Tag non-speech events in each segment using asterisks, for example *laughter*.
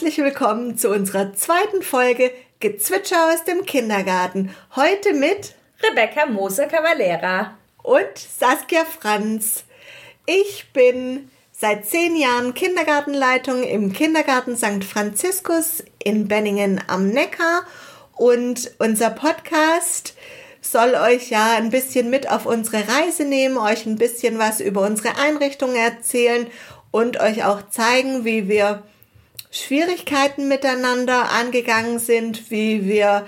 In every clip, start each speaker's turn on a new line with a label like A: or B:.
A: Herzlich willkommen zu unserer zweiten Folge Gezwitscher aus dem Kindergarten. Heute mit
B: Rebecca Moser-Cavalera
A: und Saskia Franz. Ich bin seit zehn Jahren Kindergartenleitung im Kindergarten St. Franziskus in Benningen am Neckar und unser Podcast soll euch ja ein bisschen mit auf unsere Reise nehmen, euch ein bisschen was über unsere Einrichtung erzählen und euch auch zeigen, wie wir Schwierigkeiten miteinander angegangen sind, wie wir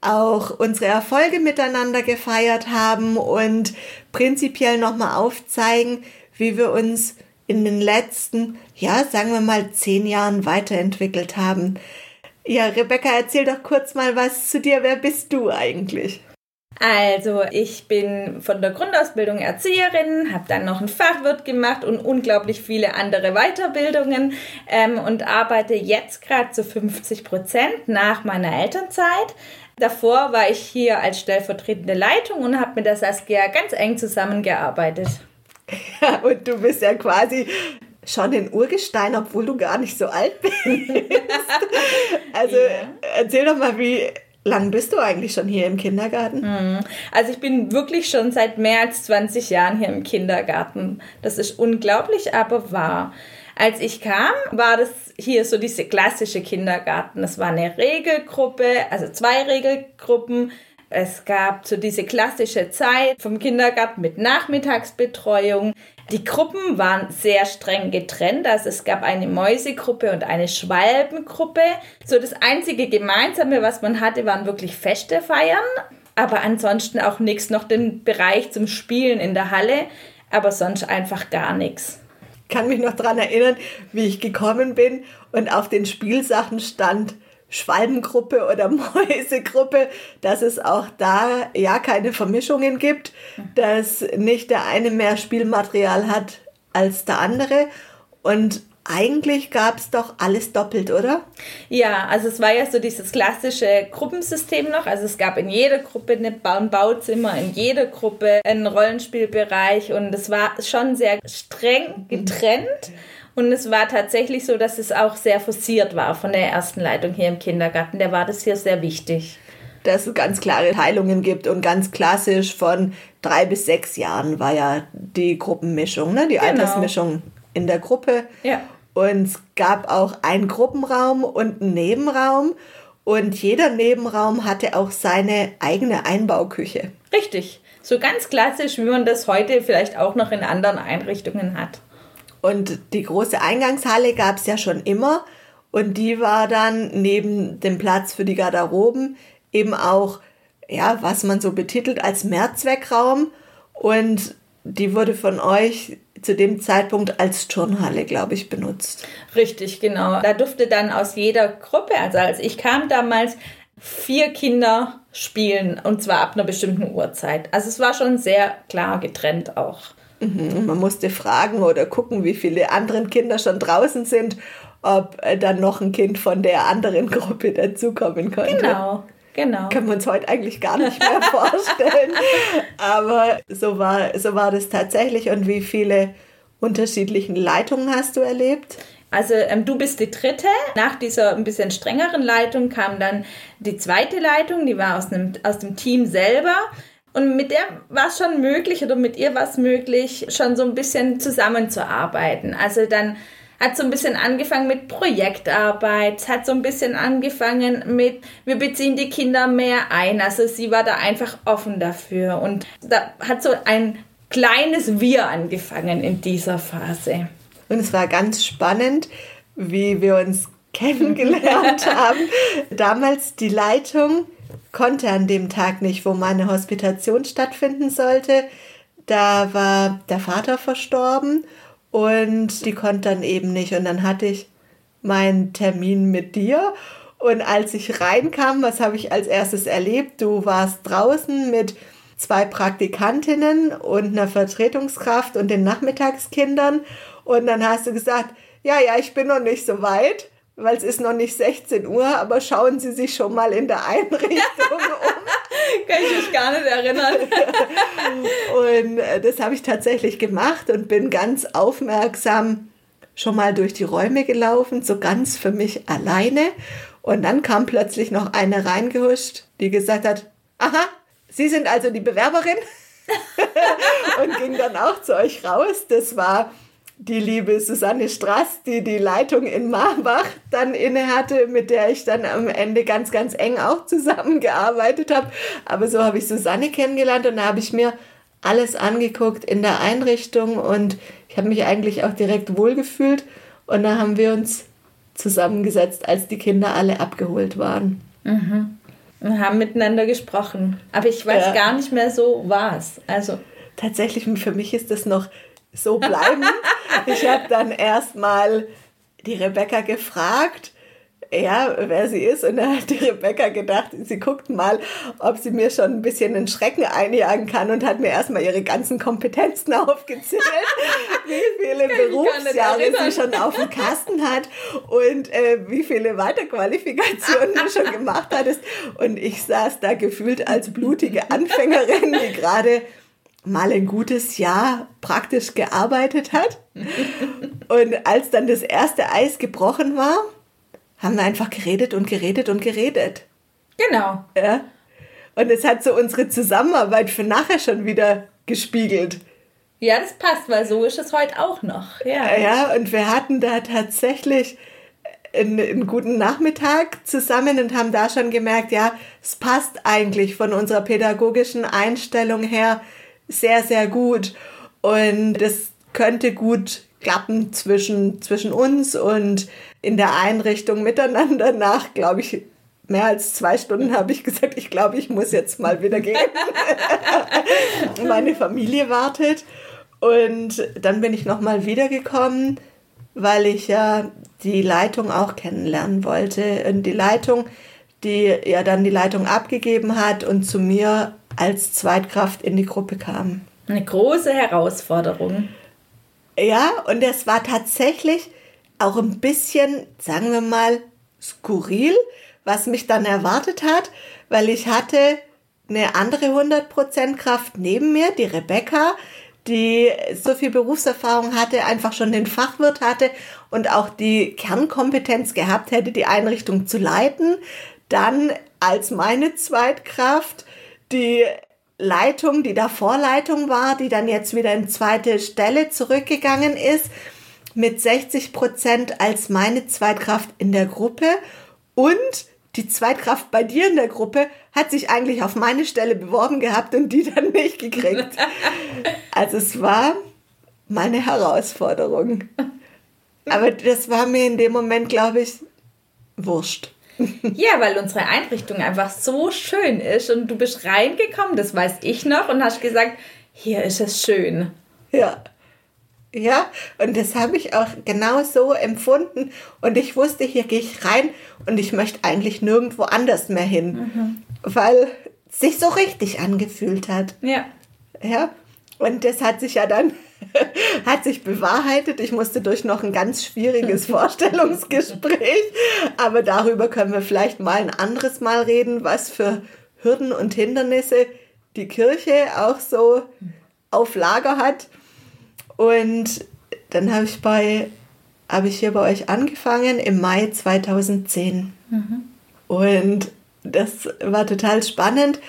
A: auch unsere Erfolge miteinander gefeiert haben und prinzipiell nochmal aufzeigen, wie wir uns in den letzten, ja, sagen wir mal, zehn Jahren weiterentwickelt haben. Ja, Rebecca, erzähl doch kurz mal was zu dir. Wer bist du eigentlich?
B: Also, ich bin von der Grundausbildung Erzieherin, habe dann noch einen Fachwirt gemacht und unglaublich viele andere Weiterbildungen ähm, und arbeite jetzt gerade zu 50 Prozent nach meiner Elternzeit. Davor war ich hier als stellvertretende Leitung und habe mit der Saskia ganz eng zusammengearbeitet.
A: Ja, und du bist ja quasi schon in Urgestein, obwohl du gar nicht so alt bist. *laughs* also ja. erzähl doch mal, wie lang bist du eigentlich schon hier im Kindergarten?
B: Hm. Also ich bin wirklich schon seit mehr als 20 Jahren hier im Kindergarten. Das ist unglaublich, aber wahr. Als ich kam, war das hier so diese klassische Kindergarten. Es war eine Regelgruppe, also zwei Regelgruppen. Es gab so diese klassische Zeit vom Kindergarten mit Nachmittagsbetreuung. Die Gruppen waren sehr streng getrennt. Also es gab eine Mäusegruppe und eine Schwalbengruppe. So das einzige Gemeinsame, was man hatte, waren wirklich Feste feiern. Aber ansonsten auch nichts, noch den Bereich zum Spielen in der Halle. Aber sonst einfach gar nichts.
A: Ich kann mich noch daran erinnern, wie ich gekommen bin und auf den Spielsachen stand Schwalbengruppe oder *laughs* Mäusegruppe, dass es auch da ja keine Vermischungen gibt, dass nicht der eine mehr Spielmaterial hat als der andere. Und eigentlich gab es doch alles doppelt, oder?
B: Ja, also es war ja so dieses klassische Gruppensystem noch. Also es gab in jeder Gruppe ein Bauzimmer, in jeder Gruppe einen Rollenspielbereich und es war schon sehr streng getrennt. Und es war tatsächlich so, dass es auch sehr forciert war von der ersten Leitung hier im Kindergarten. Der war das hier sehr wichtig.
A: Dass es ganz klare Teilungen gibt und ganz klassisch von drei bis sechs Jahren war ja die Gruppenmischung, ne? die genau. Altersmischung in der Gruppe. Ja. Und es gab auch einen Gruppenraum und einen Nebenraum. Und jeder Nebenraum hatte auch seine eigene Einbauküche.
B: Richtig. So ganz klassisch, wie man das heute vielleicht auch noch in anderen Einrichtungen hat.
A: Und die große Eingangshalle gab es ja schon immer. Und die war dann neben dem Platz für die Garderoben eben auch, ja, was man so betitelt als Mehrzweckraum. Und die wurde von euch zu dem Zeitpunkt als Turnhalle, glaube ich, benutzt.
B: Richtig, genau. Da durfte dann aus jeder Gruppe, also als ich kam damals, vier Kinder spielen und zwar ab einer bestimmten Uhrzeit. Also es war schon sehr klar getrennt auch.
A: Mhm. Man musste fragen oder gucken, wie viele anderen Kinder schon draußen sind, ob äh, dann noch ein Kind von der anderen Gruppe dazukommen konnte.
B: Genau. Genau.
A: Können wir uns heute eigentlich gar nicht mehr *laughs* vorstellen. Aber so war, so war das tatsächlich. Und wie viele unterschiedlichen Leitungen hast du erlebt?
B: Also ähm, du bist die dritte. Nach dieser ein bisschen strengeren Leitung kam dann die zweite Leitung, die war aus, einem, aus dem Team selber. Und mit der war es schon möglich oder mit ihr war es möglich, schon so ein bisschen zusammenzuarbeiten. Also dann hat so ein bisschen angefangen mit Projektarbeit, hat so ein bisschen angefangen mit, wir beziehen die Kinder mehr ein. Also sie war da einfach offen dafür und da hat so ein kleines Wir angefangen in dieser Phase.
A: Und es war ganz spannend, wie wir uns *laughs* kennengelernt haben. Damals die Leitung konnte an dem Tag nicht, wo meine Hospitation stattfinden sollte. Da war der Vater verstorben und die konnte dann eben nicht. Und dann hatte ich meinen Termin mit dir. Und als ich reinkam, was habe ich als erstes erlebt? Du warst draußen mit zwei Praktikantinnen und einer Vertretungskraft und den Nachmittagskindern. Und dann hast du gesagt, ja, ja, ich bin noch nicht so weit weil es ist noch nicht 16 Uhr, aber schauen Sie sich schon mal in der Einrichtung *laughs* um.
B: Kann ich mich gar nicht erinnern. *laughs*
A: und äh, das habe ich tatsächlich gemacht und bin ganz aufmerksam schon mal durch die Räume gelaufen, so ganz für mich alleine. Und dann kam plötzlich noch eine reingehuscht, die gesagt hat, aha, Sie sind also die Bewerberin? *laughs* und ging dann auch zu euch raus. Das war die liebe Susanne Strass, die die Leitung in Marbach dann innehatte, mit der ich dann am Ende ganz, ganz eng auch zusammengearbeitet habe. Aber so habe ich Susanne kennengelernt und da habe ich mir alles angeguckt in der Einrichtung und ich habe mich eigentlich auch direkt wohlgefühlt. Und da haben wir uns zusammengesetzt, als die Kinder alle abgeholt waren.
B: Mhm. Und haben miteinander gesprochen. Aber ich weiß ja. gar nicht mehr so was. Also
A: tatsächlich für mich ist das noch so bleiben. ich habe dann erstmal die Rebecca gefragt, ja, wer sie ist. Und dann hat die Rebecca gedacht, sie guckt mal, ob sie mir schon ein bisschen den Schrecken einjagen kann und hat mir erstmal ihre ganzen Kompetenzen *laughs* aufgezählt, wie viele Berufsjahre sie schon auf dem Kasten hat und äh, wie viele Weiterqualifikationen du schon gemacht hattest. Und ich saß da gefühlt als blutige Anfängerin, die gerade mal ein gutes Jahr praktisch gearbeitet hat. Und als dann das erste Eis gebrochen war, haben wir einfach geredet und geredet und geredet.
B: Genau.
A: Ja. Und es hat so unsere Zusammenarbeit für nachher schon wieder gespiegelt.
B: Ja, das passt, weil so ist es heute auch noch. Ja,
A: ja und wir hatten da tatsächlich einen, einen guten Nachmittag zusammen und haben da schon gemerkt, ja, es passt eigentlich von unserer pädagogischen Einstellung her sehr, sehr gut. Und es könnte gut klappen zwischen, zwischen uns und in der Einrichtung miteinander. Nach, glaube ich, mehr als zwei Stunden habe ich gesagt, ich glaube, ich muss jetzt mal wieder gehen. *laughs* Meine Familie wartet. Und dann bin ich nochmal wiedergekommen, weil ich ja die Leitung auch kennenlernen wollte. Und die Leitung, die ja dann die Leitung abgegeben hat und zu mir als Zweitkraft in die Gruppe kam.
B: Eine große Herausforderung.
A: Ja, und es war tatsächlich auch ein bisschen, sagen wir mal, skurril, was mich dann erwartet hat, weil ich hatte eine andere 100% Kraft neben mir, die Rebecca, die so viel Berufserfahrung hatte, einfach schon den Fachwirt hatte und auch die Kernkompetenz gehabt hätte, die Einrichtung zu leiten. Dann als meine Zweitkraft die Leitung, die da Vorleitung war, die dann jetzt wieder in zweite Stelle zurückgegangen ist, mit 60 Prozent als meine Zweitkraft in der Gruppe und die Zweitkraft bei dir in der Gruppe hat sich eigentlich auf meine Stelle beworben gehabt und die dann nicht gekriegt. *laughs* Also es war meine Herausforderung. Aber das war mir in dem Moment, glaube ich, wurscht. *laughs*
B: Ja, weil unsere Einrichtung einfach so schön ist und du bist reingekommen, das weiß ich noch, und hast gesagt, hier ist es schön.
A: Ja. Ja, und das habe ich auch genau so empfunden. Und ich wusste, hier gehe ich rein und ich möchte eigentlich nirgendwo anders mehr hin, mhm. weil es sich so richtig angefühlt hat.
B: Ja.
A: Ja, und das hat sich ja dann *laughs* hat sich bewahrheitet. Ich musste durch noch ein ganz schwieriges *laughs* Vorstellungsgespräch, aber darüber können wir vielleicht mal ein anderes Mal reden, was für Hürden und Hindernisse die Kirche auch so auf Lager hat. Und dann habe ich bei habe ich hier bei euch angefangen im Mai 2010. Mhm. Und das war total spannend,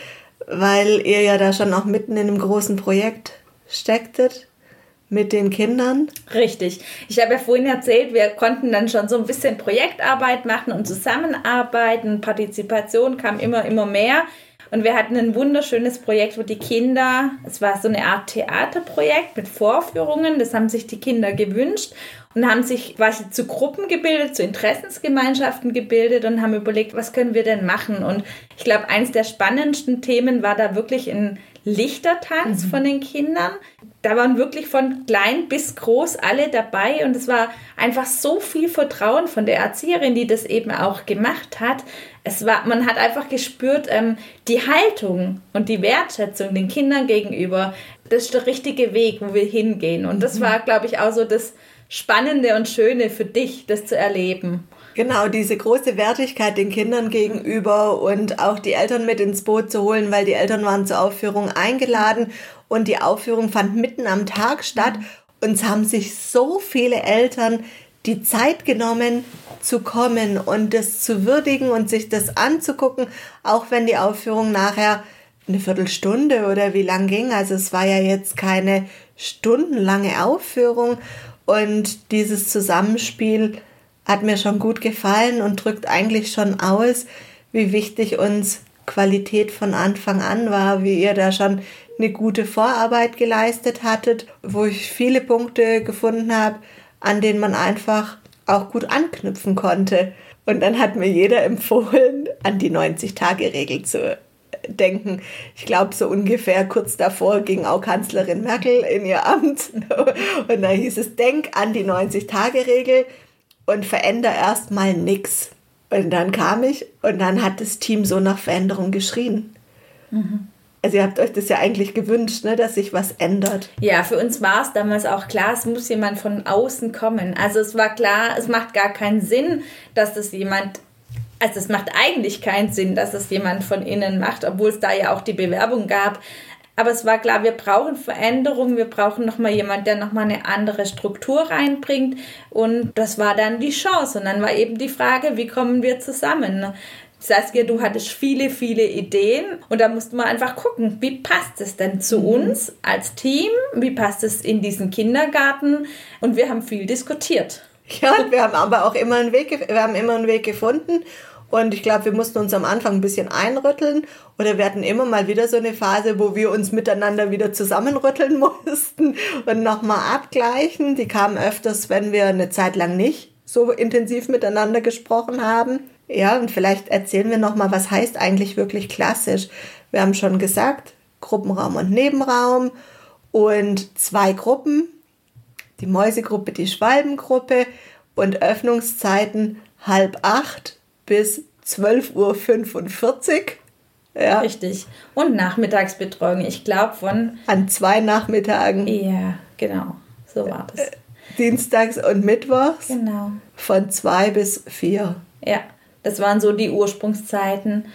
A: weil ihr ja da schon auch mitten in einem großen Projekt stecktet mit den Kindern?
B: Richtig. Ich habe ja vorhin erzählt, wir konnten dann schon so ein bisschen Projektarbeit machen und zusammenarbeiten. Partizipation kam immer, immer mehr. Und wir hatten ein wunderschönes Projekt, wo die Kinder, es war so eine Art Theaterprojekt mit Vorführungen, das haben sich die Kinder gewünscht und haben sich quasi zu Gruppen gebildet, zu Interessensgemeinschaften gebildet und haben überlegt, was können wir denn machen? Und ich glaube, eines der spannendsten Themen war da wirklich ein Lichtertanz mhm. von den Kindern. Da waren wirklich von klein bis groß alle dabei und es war einfach so viel Vertrauen von der Erzieherin, die das eben auch gemacht hat. Es war, man hat einfach gespürt, ähm, die Haltung und die Wertschätzung den Kindern gegenüber, das ist der richtige Weg, wo wir hingehen. Und das mhm. war, glaube ich, auch so das Spannende und Schöne für dich, das zu erleben.
A: Genau, diese große Wertigkeit den Kindern gegenüber und auch die Eltern mit ins Boot zu holen, weil die Eltern waren zur Aufführung eingeladen und die Aufführung fand mitten am Tag statt. uns haben sich so viele Eltern die Zeit genommen zu kommen und das zu würdigen und sich das anzugucken, auch wenn die Aufführung nachher eine Viertelstunde oder wie lang ging. Also es war ja jetzt keine stundenlange Aufführung und dieses Zusammenspiel hat mir schon gut gefallen und drückt eigentlich schon aus, wie wichtig uns Qualität von Anfang an war, wie ihr da schon eine gute Vorarbeit geleistet hattet, wo ich viele Punkte gefunden habe, an denen man einfach auch gut anknüpfen konnte. Und dann hat mir jeder empfohlen, an die 90-Tage-Regel zu denken. Ich glaube, so ungefähr kurz davor ging auch Kanzlerin Merkel in ihr Amt. *laughs* Und da hieß es, denk an die 90-Tage-Regel und veränder erstmal nichts. Und dann kam ich und dann hat das Team so nach Veränderung geschrien. Mhm. Also ihr habt euch das ja eigentlich gewünscht, ne, dass sich was ändert.
B: Ja, für uns war es damals auch klar, es muss jemand von außen kommen. Also es war klar, es macht gar keinen Sinn, dass das jemand also es macht eigentlich keinen Sinn, dass es jemand von innen macht, obwohl es da ja auch die Bewerbung gab. Aber es war klar, wir brauchen Veränderung, wir brauchen nochmal jemand, der nochmal eine andere Struktur reinbringt. Und das war dann die Chance. Und dann war eben die Frage, wie kommen wir zusammen? Saskia, du hattest viele, viele Ideen und da musste man einfach gucken, wie passt es denn zu mhm. uns als Team? Wie passt es in diesen Kindergarten? Und wir haben viel diskutiert. *laughs*
A: Ja, wir haben aber auch immer einen Weg, wir haben immer einen Weg gefunden. Und ich glaube, wir mussten uns am Anfang ein bisschen einrütteln oder wir hatten immer mal wieder so eine Phase, wo wir uns miteinander wieder zusammenrütteln *laughs* mussten und nochmal abgleichen. Die kamen öfters, wenn wir eine Zeit lang nicht so intensiv miteinander gesprochen haben. Ja, und vielleicht erzählen wir nochmal, was heißt eigentlich wirklich klassisch. Wir haben schon gesagt, Gruppenraum und Nebenraum und zwei Gruppen, die Mäusegruppe, die Schwalbengruppe und Öffnungszeiten halb acht bis 12.45 Uhr.
B: Ja. Richtig. Und Nachmittagsbetreuung, ich glaube von.
A: An zwei Nachmittagen.
B: Ja, genau. So war das. Äh,
A: dienstags und Mittwochs. Genau. Von zwei bis vier.
B: Ja, das waren so die Ursprungszeiten.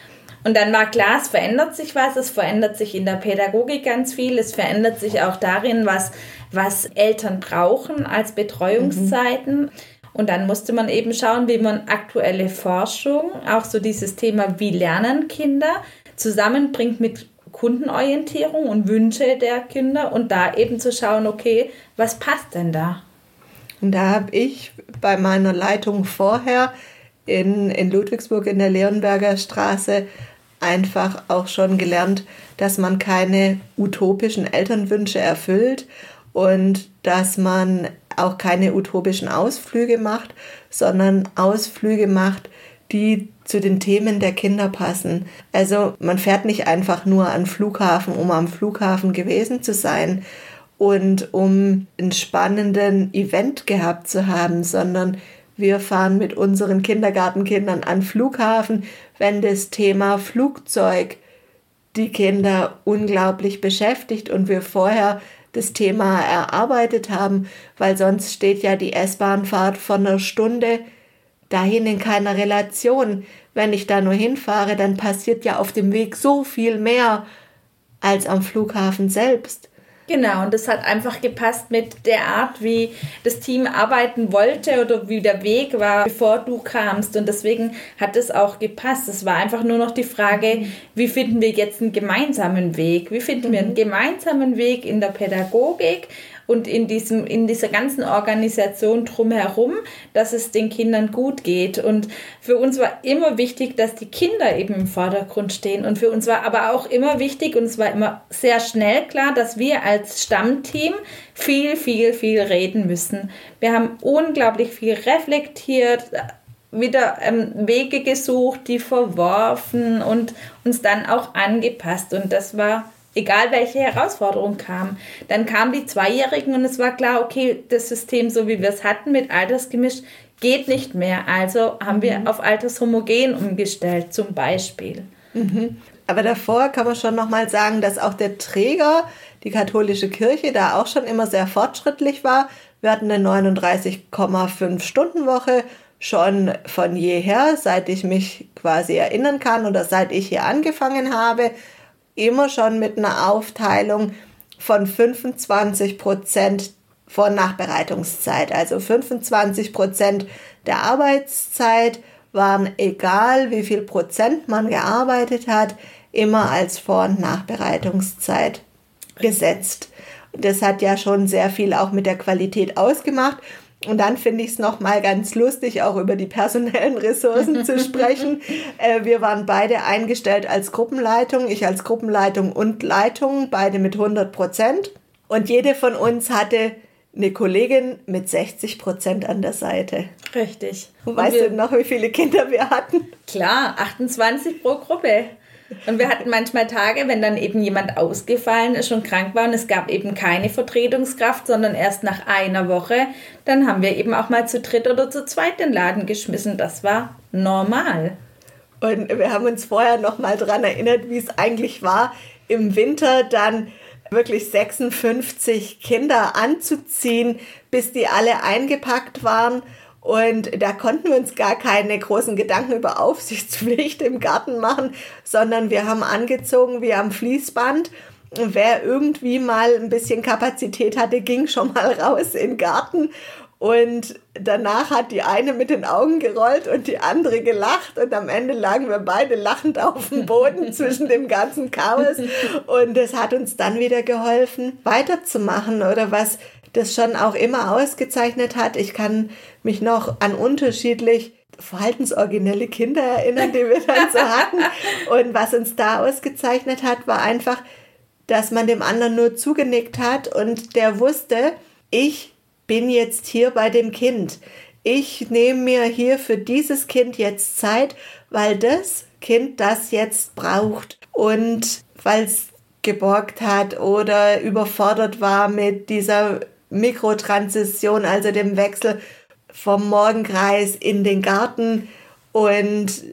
B: Und dann war klar, es verändert sich was, es verändert sich in der Pädagogik ganz viel, es verändert sich auch darin, was, was Eltern brauchen als Betreuungszeiten. Mhm. Und dann musste man eben schauen, wie man aktuelle Forschung, auch so dieses Thema, wie lernen Kinder, zusammenbringt mit Kundenorientierung und Wünsche der Kinder und da eben zu schauen, okay, was passt denn da?
A: Und da habe ich bei meiner Leitung vorher in, in Ludwigsburg in der Leonberger Straße einfach auch schon gelernt, dass man keine utopischen Elternwünsche erfüllt und dass man auch keine utopischen Ausflüge macht, sondern Ausflüge macht, die zu den Themen der Kinder passen. Also man fährt nicht einfach nur an Flughafen, um am Flughafen gewesen zu sein und um einen spannenden Event gehabt zu haben, sondern wir fahren mit unseren Kindergartenkindern an Flughafen, wenn das Thema Flugzeug die Kinder unglaublich beschäftigt und wir vorher das Thema erarbeitet haben, weil sonst steht ja die S-Bahnfahrt von einer Stunde dahin in keiner Relation. Wenn ich da nur hinfahre, dann passiert ja auf dem Weg so viel mehr als am Flughafen selbst.
B: Genau, und das hat einfach gepasst mit der Art, wie das Team arbeiten wollte oder wie der Weg war, bevor du kamst. Und deswegen hat es auch gepasst. Es war einfach nur noch die Frage, wie finden wir jetzt einen gemeinsamen Weg? Wie finden wir einen mhm. gemeinsamen Weg in der Pädagogik? Und in, diesem, in dieser ganzen Organisation drumherum, dass es den Kindern gut geht. Und für uns war immer wichtig, dass die Kinder eben im Vordergrund stehen. Und für uns war aber auch immer wichtig und es war immer sehr schnell klar, dass wir als Stammteam viel, viel, viel reden müssen. Wir haben unglaublich viel reflektiert, wieder ähm, Wege gesucht, die verworfen und uns dann auch angepasst. Und das war egal welche Herausforderung kam. Dann kamen die Zweijährigen und es war klar, okay, das System, so wie wir es hatten, mit Altersgemisch, geht nicht mehr. Also haben mhm. wir auf Altershomogen umgestellt, zum Beispiel.
A: Mhm. Aber davor kann man schon nochmal sagen, dass auch der Träger, die katholische Kirche, da auch schon immer sehr fortschrittlich war. Wir hatten eine 39,5 Stunden Woche schon von jeher, seit ich mich quasi erinnern kann oder seit ich hier angefangen habe immer schon mit einer Aufteilung von 25 Prozent und Nachbereitungszeit. Also 25 Prozent der Arbeitszeit waren egal, wie viel Prozent man gearbeitet hat, immer als Vor- und Nachbereitungszeit gesetzt. Das hat ja schon sehr viel auch mit der Qualität ausgemacht. Und dann finde ich es nochmal ganz lustig, auch über die personellen Ressourcen zu *laughs* sprechen. Äh, wir waren beide eingestellt als Gruppenleitung, ich als Gruppenleitung und Leitung, beide mit 100 Prozent. Und jede von uns hatte eine Kollegin mit 60 Prozent an der Seite.
B: Richtig.
A: Und weißt wir, du noch, wie viele Kinder wir hatten?
B: Klar, 28 pro Gruppe. Und wir hatten manchmal Tage, wenn dann eben jemand ausgefallen ist und krank war und es gab eben keine Vertretungskraft, sondern erst nach einer Woche, dann haben wir eben auch mal zu dritt oder zu zweit den Laden geschmissen. Das war normal.
A: Und wir haben uns vorher noch mal daran erinnert, wie es eigentlich war, im Winter dann wirklich 56 Kinder anzuziehen, bis die alle eingepackt waren und da konnten wir uns gar keine großen Gedanken über Aufsichtspflicht im Garten machen, sondern wir haben angezogen wie am Fließband. Und wer irgendwie mal ein bisschen Kapazität hatte, ging schon mal raus in den Garten. Und danach hat die eine mit den Augen gerollt und die andere gelacht. Und am Ende lagen wir beide lachend auf dem Boden *laughs* zwischen dem ganzen Chaos. Und es hat uns dann wieder geholfen, weiterzumachen oder was das schon auch immer ausgezeichnet hat. Ich kann mich noch an unterschiedlich verhaltensoriginelle Kinder erinnern, die wir dann so hatten. Und was uns da ausgezeichnet hat, war einfach, dass man dem anderen nur zugenickt hat und der wusste, ich bin jetzt hier bei dem Kind. Ich nehme mir hier für dieses Kind jetzt Zeit, weil das Kind das jetzt braucht und weil es geborgt hat oder überfordert war mit dieser Mikrotransition, also dem Wechsel vom Morgenkreis in den Garten und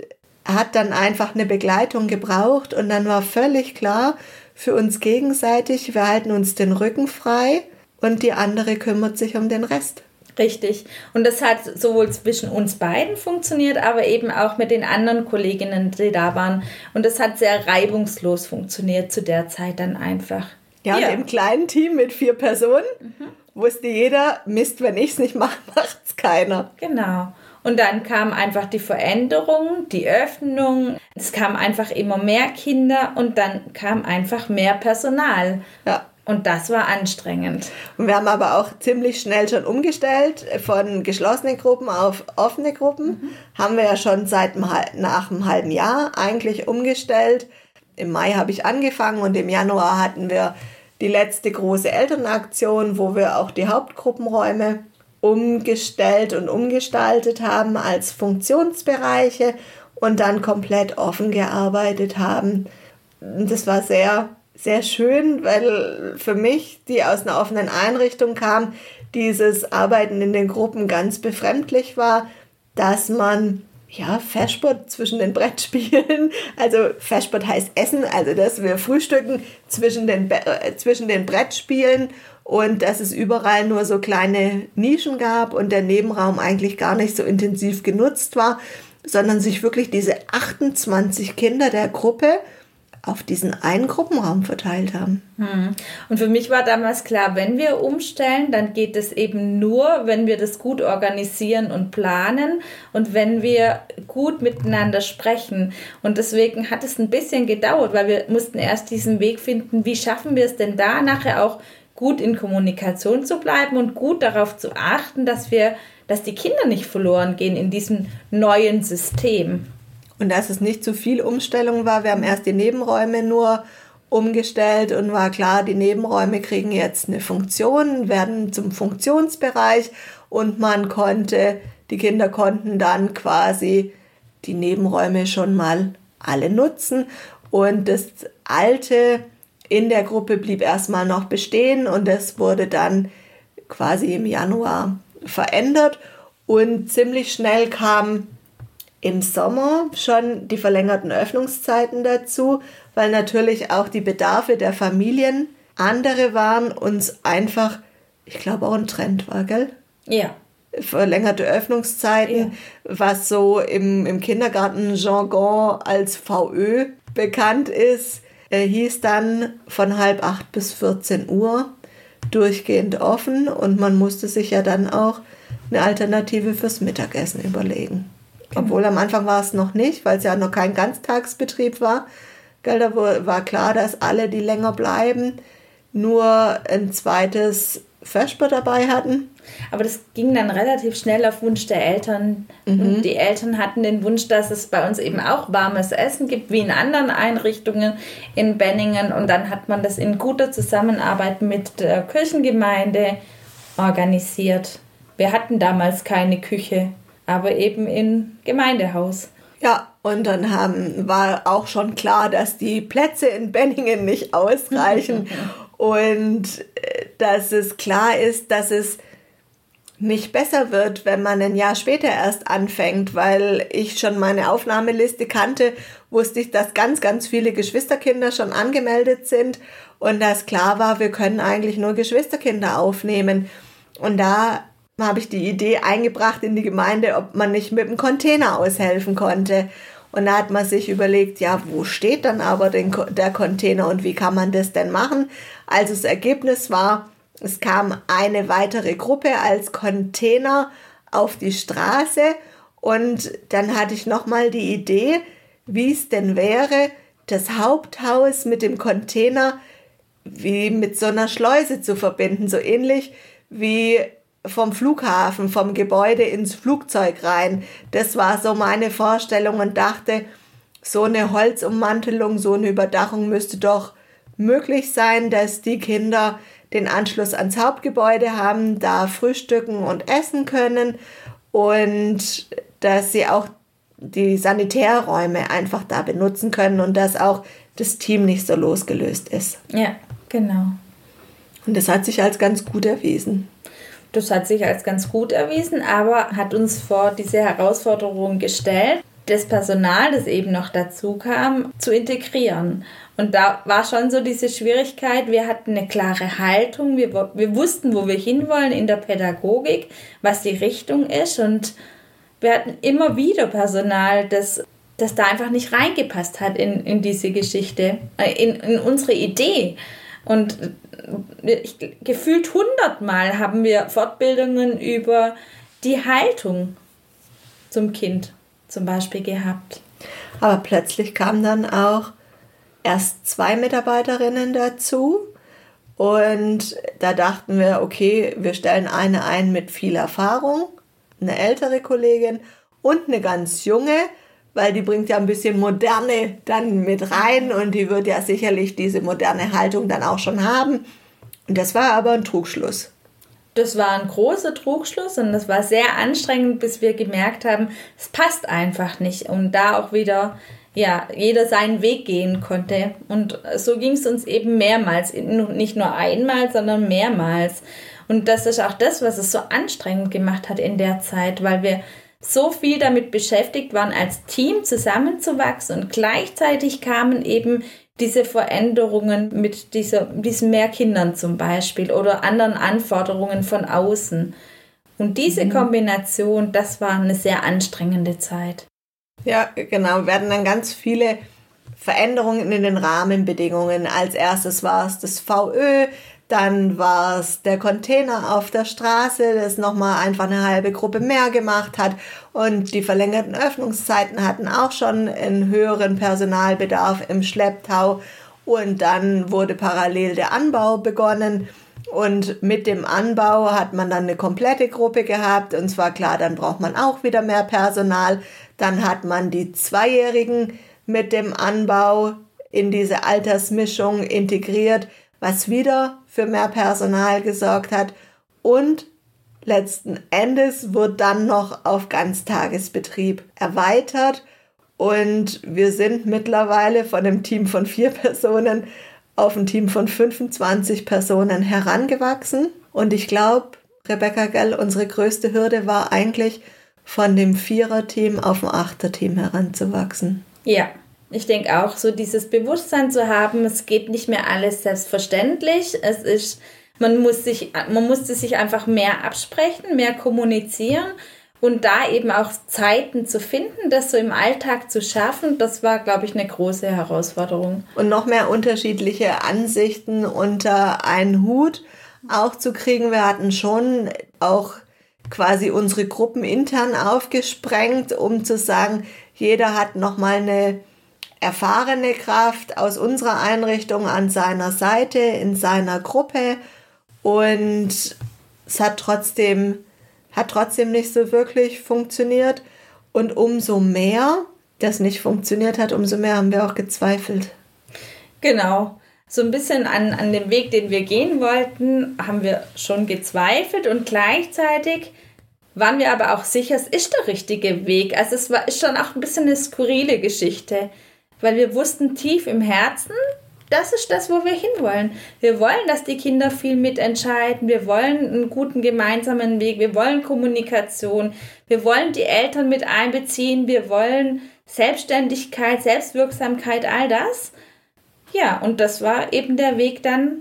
A: hat dann einfach eine Begleitung gebraucht und dann war völlig klar für uns gegenseitig, wir halten uns den Rücken frei und die andere kümmert sich um den Rest.
B: Richtig. Und das hat sowohl zwischen uns beiden funktioniert, aber eben auch mit den anderen Kolleginnen, die da waren. Und das hat sehr reibungslos funktioniert zu der Zeit dann einfach.
A: Ja, ja. im kleinen Team mit vier Personen mhm wusste jeder, Mist, wenn ich es nicht mache, *laughs* macht es keiner.
B: Genau. Und dann kam einfach die Veränderung, die Öffnung. Es kamen einfach immer mehr Kinder und dann kam einfach mehr Personal. Ja. Und das war anstrengend.
A: Und wir haben aber auch ziemlich schnell schon umgestellt von geschlossenen Gruppen auf offene Gruppen. Mhm. Haben wir ja schon seit nach einem halben Jahr eigentlich umgestellt. Im Mai habe ich angefangen und im Januar hatten wir die letzte große Elternaktion, wo wir auch die Hauptgruppenräume umgestellt und umgestaltet haben als Funktionsbereiche und dann komplett offen gearbeitet haben. Das war sehr, sehr schön, weil für mich, die aus einer offenen Einrichtung kam, dieses Arbeiten in den Gruppen ganz befremdlich war, dass man ja, Fashbot zwischen den Brettspielen. *laughs* Also Fashbot heißt Essen, also dass wir frühstücken zwischen den, äh, zwischen den Brettspielen und dass es überall nur so kleine Nischen gab und der Nebenraum eigentlich gar nicht so intensiv genutzt war, sondern sich wirklich diese 28 Kinder der Gruppe auf diesen einen Gruppenraum verteilt haben.
B: Hm. Und für mich war damals klar, wenn wir umstellen, dann geht es eben nur, wenn wir das gut organisieren und planen und wenn wir gut miteinander sprechen. Und deswegen hat es ein bisschen gedauert, weil wir mussten erst diesen Weg finden, wie schaffen wir es denn da nachher auch gut in Kommunikation zu bleiben und gut darauf zu achten, dass wir, dass die Kinder nicht verloren gehen in diesem neuen System.
A: Und dass es nicht zu viel Umstellung war, wir haben erst die Nebenräume nur umgestellt und war klar, die Nebenräume kriegen jetzt eine Funktion, werden zum Funktionsbereich und man konnte, die Kinder konnten dann quasi die Nebenräume schon mal alle nutzen. Und das alte in der Gruppe blieb erstmal noch bestehen und das wurde dann quasi im Januar verändert. Und ziemlich schnell kam im Sommer schon die verlängerten Öffnungszeiten dazu, weil natürlich auch die Bedarfe der Familien andere waren und einfach, ich glaube, auch ein Trend war, gell?
B: Ja.
A: Verlängerte Öffnungszeiten, ja. was so im, im Kindergarten-Jargon als VÖ bekannt ist, äh, hieß dann von halb acht bis 14 Uhr. durchgehend offen und man musste sich ja dann auch eine Alternative fürs Mittagessen überlegen. Genau. Obwohl am Anfang war es noch nicht, weil es ja noch kein Ganztagsbetrieb war. Gell, da war klar, dass alle, die länger bleiben, nur ein zweites Vesper dabei hatten.
B: Aber das ging dann relativ schnell auf Wunsch der Eltern. Mhm. Und die Eltern hatten den Wunsch, dass es bei uns eben auch warmes Essen gibt, wie in anderen Einrichtungen in Benningen. Und dann hat man das in guter Zusammenarbeit mit der Kirchengemeinde organisiert. Wir hatten damals keine Küche, aber eben im Gemeindehaus.
A: Ja, und dann haben, war auch schon klar, dass die Plätze in Benningen nicht *laughs* ausreichen und äh, dass es klar ist, dass es nicht besser wird, wenn man ein Jahr später erst anfängt, weil ich schon meine Aufnahmeliste kannte, wusste ich, dass ganz, ganz viele Geschwisterkinder schon angemeldet sind und dass klar war, wir können eigentlich nur Geschwisterkinder aufnehmen. Und da habe ich die Idee eingebracht in die Gemeinde, ob man nicht mit dem Container aushelfen konnte. Und da hat man sich überlegt, ja, wo steht dann aber den, der Container und wie kann man das denn machen? Also das Ergebnis war, es kam eine weitere Gruppe als Container auf die Straße und dann hatte ich nochmal die Idee, wie es denn wäre, das Haupthaus mit dem Container wie mit so einer Schleuse zu verbinden, so ähnlich wie vom Flughafen, vom Gebäude ins Flugzeug rein. Das war so meine Vorstellung und dachte, so eine Holzummantelung, so eine Überdachung müsste doch möglich sein, dass die Kinder den Anschluss ans Hauptgebäude haben, da frühstücken und essen können und dass sie auch die Sanitärräume einfach da benutzen können und dass auch das Team nicht so losgelöst ist.
B: Ja, genau.
A: Und das hat sich als ganz gut erwiesen.
B: Das hat sich als ganz gut erwiesen, aber hat uns vor diese Herausforderung gestellt, das Personal, das eben noch dazu kam, zu integrieren. Und da war schon so diese Schwierigkeit, wir hatten eine klare Haltung, wir, wir wussten, wo wir hinwollen in der Pädagogik, was die Richtung ist und wir hatten immer wieder Personal, das, das da einfach nicht reingepasst hat in, in diese Geschichte, äh, in, in unsere Idee. Und ich, gefühlt hundertmal haben wir Fortbildungen über die Haltung zum Kind zum Beispiel gehabt.
A: Aber plötzlich kamen dann auch erst zwei Mitarbeiterinnen dazu. Und da dachten wir, okay, wir stellen eine ein mit viel Erfahrung, eine ältere Kollegin und eine ganz junge, weil die bringt ja ein bisschen Moderne dann mit rein und die wird ja sicherlich diese moderne Haltung dann auch schon haben. Und das war aber ein Trugschluss.
B: Das war ein großer Trugschluss und das war sehr anstrengend, bis wir gemerkt haben, es passt einfach nicht. Und da auch wieder ja, jeder seinen Weg gehen konnte. Und so ging es uns eben mehrmals, nicht nur einmal, sondern mehrmals. Und das ist auch das, was es so anstrengend gemacht hat in der Zeit, weil wir so viel damit beschäftigt waren, als Team zusammenzuwachsen und gleichzeitig kamen eben diese Veränderungen mit dieser, diesen mehr Kindern zum Beispiel oder anderen Anforderungen von außen. Und diese mhm. Kombination, das war eine sehr anstrengende Zeit.
A: Ja, genau. werden dann ganz viele Veränderungen in den Rahmenbedingungen. Als erstes war es das VÖ, dann war es der Container auf der Straße, das nochmal einfach eine halbe Gruppe mehr gemacht hat. Und die verlängerten Öffnungszeiten hatten auch schon einen höheren Personalbedarf im Schlepptau. Und dann wurde parallel der Anbau begonnen. Und mit dem Anbau hat man dann eine komplette Gruppe gehabt. Und zwar klar, dann braucht man auch wieder mehr Personal. Dann hat man die Zweijährigen mit dem Anbau in diese Altersmischung integriert, was wieder für mehr Personal gesorgt hat. Und letzten Endes wird dann noch auf Ganztagesbetrieb erweitert. Und wir sind mittlerweile von einem Team von vier Personen auf ein Team von 25 Personen herangewachsen. Und ich glaube, Rebecca Gell, unsere größte Hürde war eigentlich, von dem Viererteam auf ein Achterteam heranzuwachsen.
B: Ja, ich denke auch, so dieses Bewusstsein zu haben, es geht nicht mehr alles selbstverständlich. Es ist, man muss sich, man musste sich einfach mehr absprechen, mehr kommunizieren und da eben auch Zeiten zu finden, das so im Alltag zu schaffen, das war, glaube ich, eine große Herausforderung.
A: Und noch mehr unterschiedliche Ansichten unter einen Hut auch zu kriegen. Wir hatten schon auch quasi unsere Gruppen intern aufgesprengt, um zu sagen, jeder hat nochmal eine erfahrene Kraft aus unserer Einrichtung an seiner Seite, in seiner Gruppe. Und es hat trotzdem, hat trotzdem nicht so wirklich funktioniert. Und umso mehr das nicht funktioniert hat, umso mehr haben wir auch gezweifelt.
B: Genau. So ein bisschen an, an dem Weg, den wir gehen wollten, haben wir schon gezweifelt und gleichzeitig waren wir aber auch sicher, es ist der richtige Weg. Also es war ist schon auch ein bisschen eine skurrile Geschichte, weil wir wussten tief im Herzen, das ist das, wo wir hinwollen. Wir wollen, dass die Kinder viel mitentscheiden. Wir wollen einen guten gemeinsamen Weg. Wir wollen Kommunikation. Wir wollen die Eltern mit einbeziehen. Wir wollen Selbstständigkeit, Selbstwirksamkeit, all das. Ja, und das war eben der Weg dann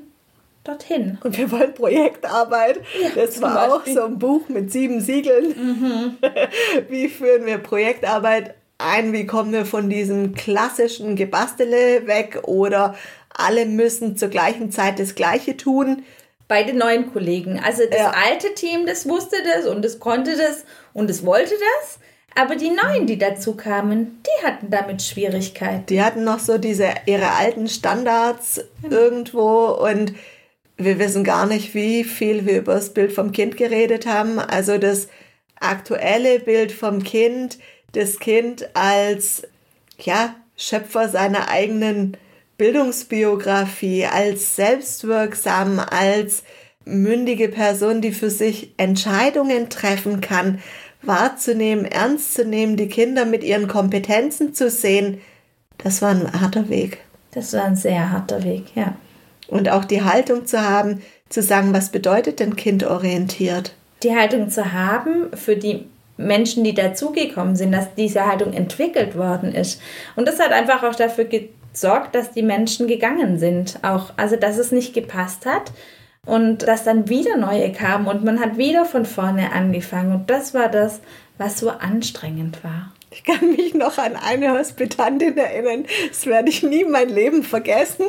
B: dorthin.
A: Und wir wollen Projektarbeit. Ja, das war auch so ein Buch mit sieben Siegeln. Mhm. *laughs* Wie führen wir Projektarbeit ein? Wie kommen wir von diesem klassischen Gebastele weg? Oder alle müssen zur gleichen Zeit das Gleiche tun?
B: Bei den neuen Kollegen. Also das ja. alte Team, das wusste das und das konnte das und es wollte das. Aber die Neuen, die dazu kamen, die hatten damit Schwierigkeiten.
A: Die hatten noch so diese ihre alten Standards mhm. irgendwo und wir wissen gar nicht, wie viel wir über das Bild vom Kind geredet haben. Also das aktuelle Bild vom Kind, das Kind als ja, Schöpfer seiner eigenen Bildungsbiografie, als selbstwirksam, als mündige Person, die für sich Entscheidungen treffen kann, wahrzunehmen, ernst zu nehmen, die Kinder mit ihren Kompetenzen zu sehen, das war ein harter Weg.
B: Das war ein sehr harter Weg, ja.
A: Und auch die Haltung zu haben, zu sagen, was bedeutet denn kindorientiert?
B: Die Haltung zu haben für die Menschen, die dazugekommen sind, dass diese Haltung entwickelt worden ist. Und das hat einfach auch dafür gesorgt, dass die Menschen gegangen sind. Auch, also dass es nicht gepasst hat und dass dann wieder neue kamen und man hat wieder von vorne angefangen. Und das war das, was so anstrengend war.
A: Ich kann mich noch an eine Hospitantin erinnern, das werde ich nie mein Leben vergessen.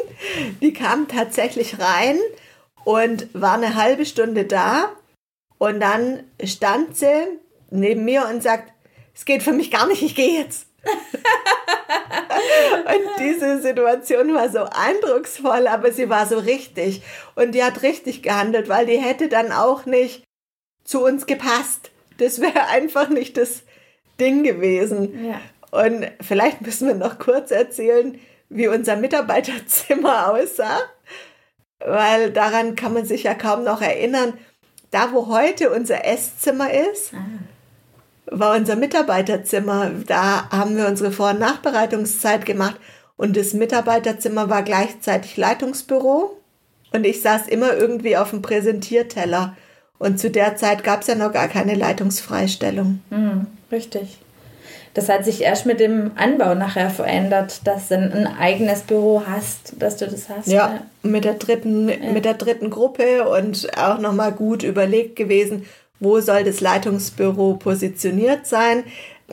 A: Die kam tatsächlich rein und war eine halbe Stunde da und dann stand sie neben mir und sagt, es geht für mich gar nicht, ich gehe jetzt. *laughs* und diese Situation war so eindrucksvoll, aber sie war so richtig. Und die hat richtig gehandelt, weil die hätte dann auch nicht zu uns gepasst. Das wäre *laughs* einfach nicht das Ding gewesen. Ja. Und vielleicht müssen wir noch kurz erzählen, wie unser Mitarbeiterzimmer *laughs* aussah, weil daran kann man sich ja kaum noch erinnern. Da, wo heute unser Esszimmer ist, ah war unser Mitarbeiterzimmer. Da haben wir unsere Vor- und Nachbereitungszeit gemacht und das Mitarbeiterzimmer war gleichzeitig Leitungsbüro und ich saß immer irgendwie auf dem Präsentierteller. Und zu der Zeit gab es ja noch gar keine Leitungsfreistellung.
B: Mhm, richtig. Das hat sich erst mit dem Anbau nachher verändert, dass du ein eigenes Büro hast, dass du das hast.
A: Ja, mit der dritten, ja. mit der dritten Gruppe und auch nochmal gut überlegt gewesen, wo soll das Leitungsbüro positioniert sein.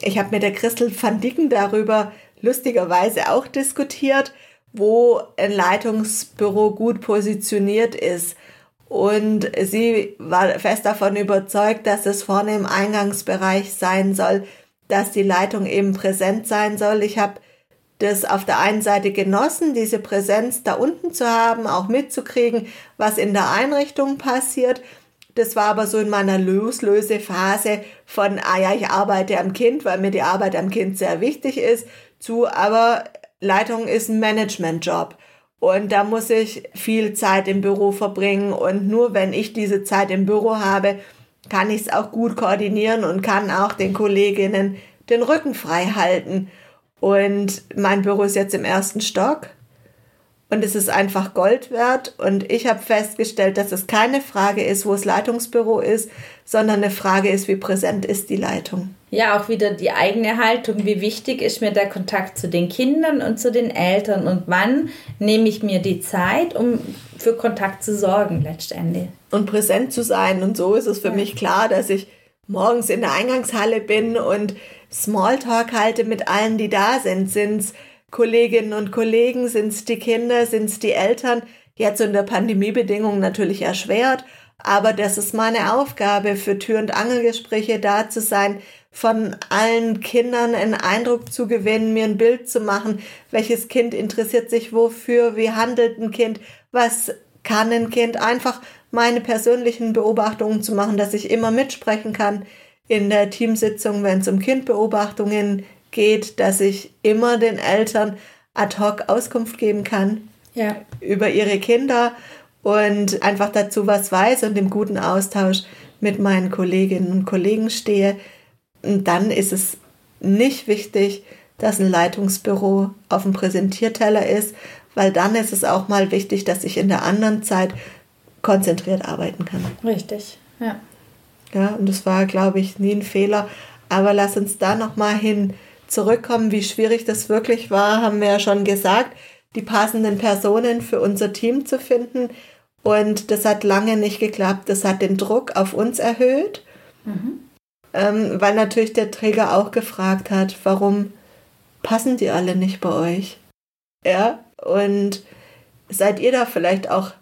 A: Ich habe mit der Christel van Dicken darüber lustigerweise auch diskutiert, wo ein Leitungsbüro gut positioniert ist. Und sie war fest davon überzeugt, dass es vorne im Eingangsbereich sein soll, dass die Leitung eben präsent sein soll. Ich habe das auf der einen Seite genossen, diese Präsenz da unten zu haben, auch mitzukriegen, was in der Einrichtung passiert. Das war aber so in meiner Loslösephase von, ah ja, ich arbeite am Kind, weil mir die Arbeit am Kind sehr wichtig ist, zu, aber Leitung ist ein Managementjob. Und da muss ich viel Zeit im Büro verbringen. Und nur wenn ich diese Zeit im Büro habe, kann ich es auch gut koordinieren und kann auch den Kolleginnen den Rücken frei halten. Und mein Büro ist jetzt im ersten Stock und es ist einfach Gold wert. Und ich habe festgestellt, dass es keine Frage ist, wo das Leitungsbüro ist, sondern eine Frage ist, wie präsent ist die Leitung.
B: Ja, auch wieder die eigene Haltung. Wie wichtig ist mir der Kontakt zu den Kindern und zu den Eltern? Und wann nehme ich mir die Zeit, um für Kontakt zu sorgen, letztendlich?
A: Und präsent zu sein. Und so ist es für ja. mich klar, dass ich morgens in der Eingangshalle bin und Smalltalk halte mit allen, die da sind. Sind Kolleginnen und Kollegen, sind es die Kinder, sind es die Eltern? jetzt unter Pandemiebedingungen natürlich erschwert. Aber das ist meine Aufgabe, für Tür- und Angelgespräche da zu sein, von allen Kindern einen Eindruck zu gewinnen, mir ein Bild zu machen, welches Kind interessiert sich wofür, wie handelt ein Kind, was kann ein Kind, einfach meine persönlichen Beobachtungen zu machen, dass ich immer mitsprechen kann in der Teamsitzung, wenn es um Kindbeobachtungen geht, dass ich immer den Eltern ad hoc Auskunft geben kann
B: ja.
A: über ihre Kinder und einfach dazu was weiß und im guten Austausch mit meinen Kolleginnen und Kollegen stehe. Und dann ist es nicht wichtig, dass ein Leitungsbüro auf dem Präsentierteller ist, weil dann ist es auch mal wichtig, dass ich in der anderen Zeit konzentriert arbeiten kann.
B: Richtig, ja.
A: Ja, und das war, glaube ich, nie ein Fehler. Aber lass uns da nochmal hin zurückkommen, wie schwierig das wirklich war, haben wir ja schon gesagt, die passenden Personen für unser Team zu finden. Und das hat lange nicht geklappt. Das hat den Druck auf uns erhöht, mhm. ähm, weil natürlich der Träger auch gefragt hat, warum passen die alle nicht bei euch? Ja, und seid ihr da vielleicht auch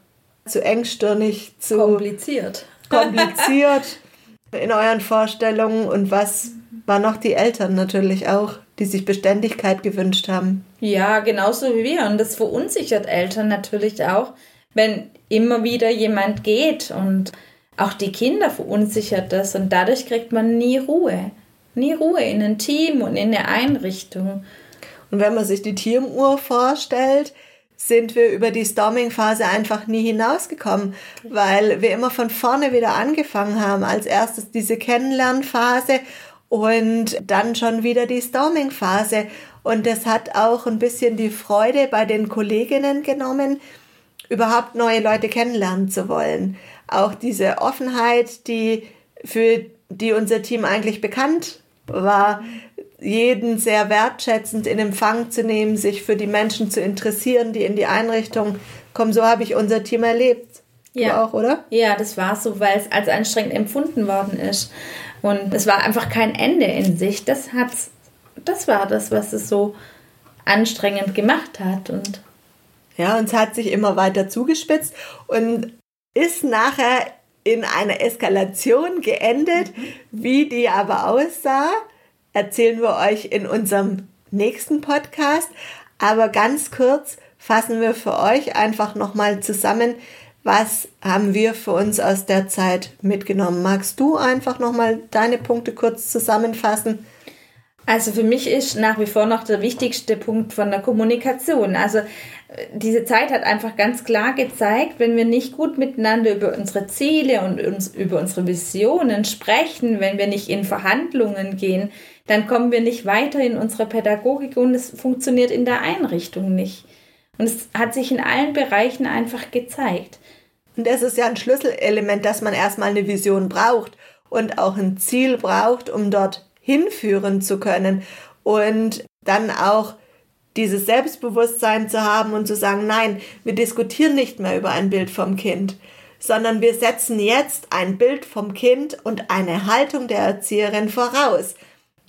A: zu engstirnig, zu
B: kompliziert,
A: kompliziert *laughs* in euren Vorstellungen und was war noch die Eltern natürlich auch, die sich Beständigkeit gewünscht haben.
B: Ja, genauso wie wir und das verunsichert Eltern natürlich auch, wenn immer wieder jemand geht und auch die Kinder verunsichert das und dadurch kriegt man nie Ruhe. Nie Ruhe in ein Team und in eine Einrichtung.
A: Und wenn man sich die Teamuhr vorstellt, sind wir über die Storming-Phase einfach nie hinausgekommen, weil wir immer von vorne wieder angefangen haben. Als erstes diese Kennenlernphase und dann schon wieder die Storming-Phase. Und das hat auch ein bisschen die Freude bei den Kolleginnen genommen, überhaupt neue Leute kennenlernen zu wollen. Auch diese Offenheit, die für die unser Team eigentlich bekannt war, jeden sehr wertschätzend in Empfang zu nehmen, sich für die Menschen zu interessieren, die in die Einrichtung kommen. So habe ich unser Team erlebt.
B: Ja.
A: Du auch, oder?
B: Ja, das war so, weil es als anstrengend empfunden worden ist. Und es war einfach kein Ende in sich. Das hat's, das war das, was es so anstrengend gemacht hat. Und
A: ja, und es hat sich immer weiter zugespitzt und ist nachher in einer Eskalation geendet. Wie die aber aussah, erzählen wir euch in unserem nächsten Podcast. Aber ganz kurz fassen wir für euch einfach nochmal zusammen, was haben wir für uns aus der Zeit mitgenommen. Magst du einfach nochmal deine Punkte kurz zusammenfassen?
B: Also für mich ist nach wie vor noch der wichtigste Punkt von der Kommunikation. Also äh, diese Zeit hat einfach ganz klar gezeigt, wenn wir nicht gut miteinander über unsere Ziele und uns, über unsere Visionen sprechen, wenn wir nicht in Verhandlungen gehen, dann kommen wir nicht weiter in unserer Pädagogik und es funktioniert in der Einrichtung nicht. Und es hat sich in allen Bereichen einfach gezeigt.
A: Und das ist ja ein Schlüsselelement, dass man erstmal eine Vision braucht und auch ein Ziel braucht, um dort hinführen zu können und dann auch dieses Selbstbewusstsein zu haben und zu sagen, nein, wir diskutieren nicht mehr über ein Bild vom Kind, sondern wir setzen jetzt ein Bild vom Kind und eine Haltung der Erzieherin voraus.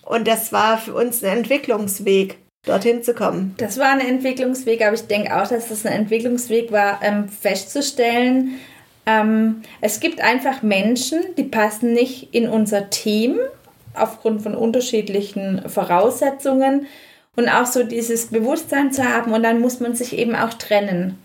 A: Und das war für uns ein Entwicklungsweg, dorthin zu kommen.
B: Das war ein Entwicklungsweg, aber ich denke auch, dass das ein Entwicklungsweg war, ähm, festzustellen, ähm, es gibt einfach Menschen, die passen nicht in unser Team aufgrund von unterschiedlichen Voraussetzungen und auch so dieses Bewusstsein zu haben und dann muss man sich eben auch trennen.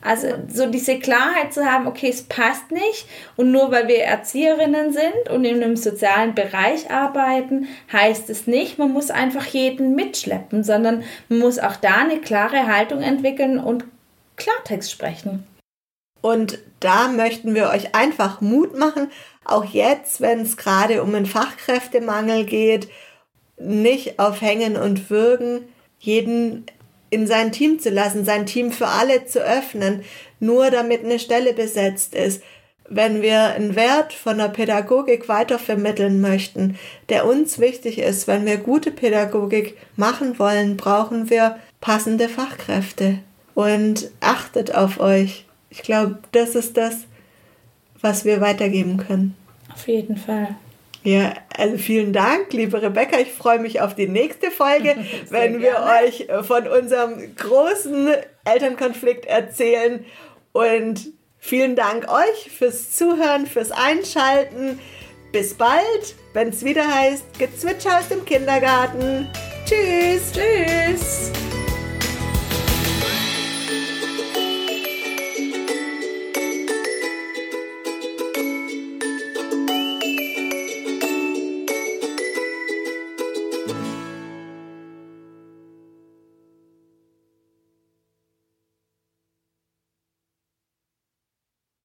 B: Also so diese Klarheit zu haben, okay, es passt nicht und nur weil wir Erzieherinnen sind und in einem sozialen Bereich arbeiten, heißt es nicht, man muss einfach jeden mitschleppen, sondern man muss auch da eine klare Haltung entwickeln und Klartext sprechen.
A: Und da möchten wir euch einfach Mut machen, auch jetzt, wenn es gerade um einen Fachkräftemangel geht, nicht auf Hängen und Würgen jeden in sein Team zu lassen, sein Team für alle zu öffnen, nur damit eine Stelle besetzt ist. Wenn wir einen Wert von der Pädagogik weitervermitteln möchten, der uns wichtig ist, wenn wir gute Pädagogik machen wollen, brauchen wir passende Fachkräfte. Und achtet auf euch. Ich glaube, das ist das, was wir weitergeben können.
B: Auf jeden Fall.
A: Ja, also vielen Dank, liebe Rebecca. Ich freue mich auf die nächste Folge, *laughs* wenn wir euch von unserem großen Elternkonflikt erzählen. Und vielen Dank euch fürs Zuhören, fürs Einschalten. Bis bald, wenn es wieder heißt, Gezwitscher aus dem Kindergarten. Tschüss.
B: Tschüss.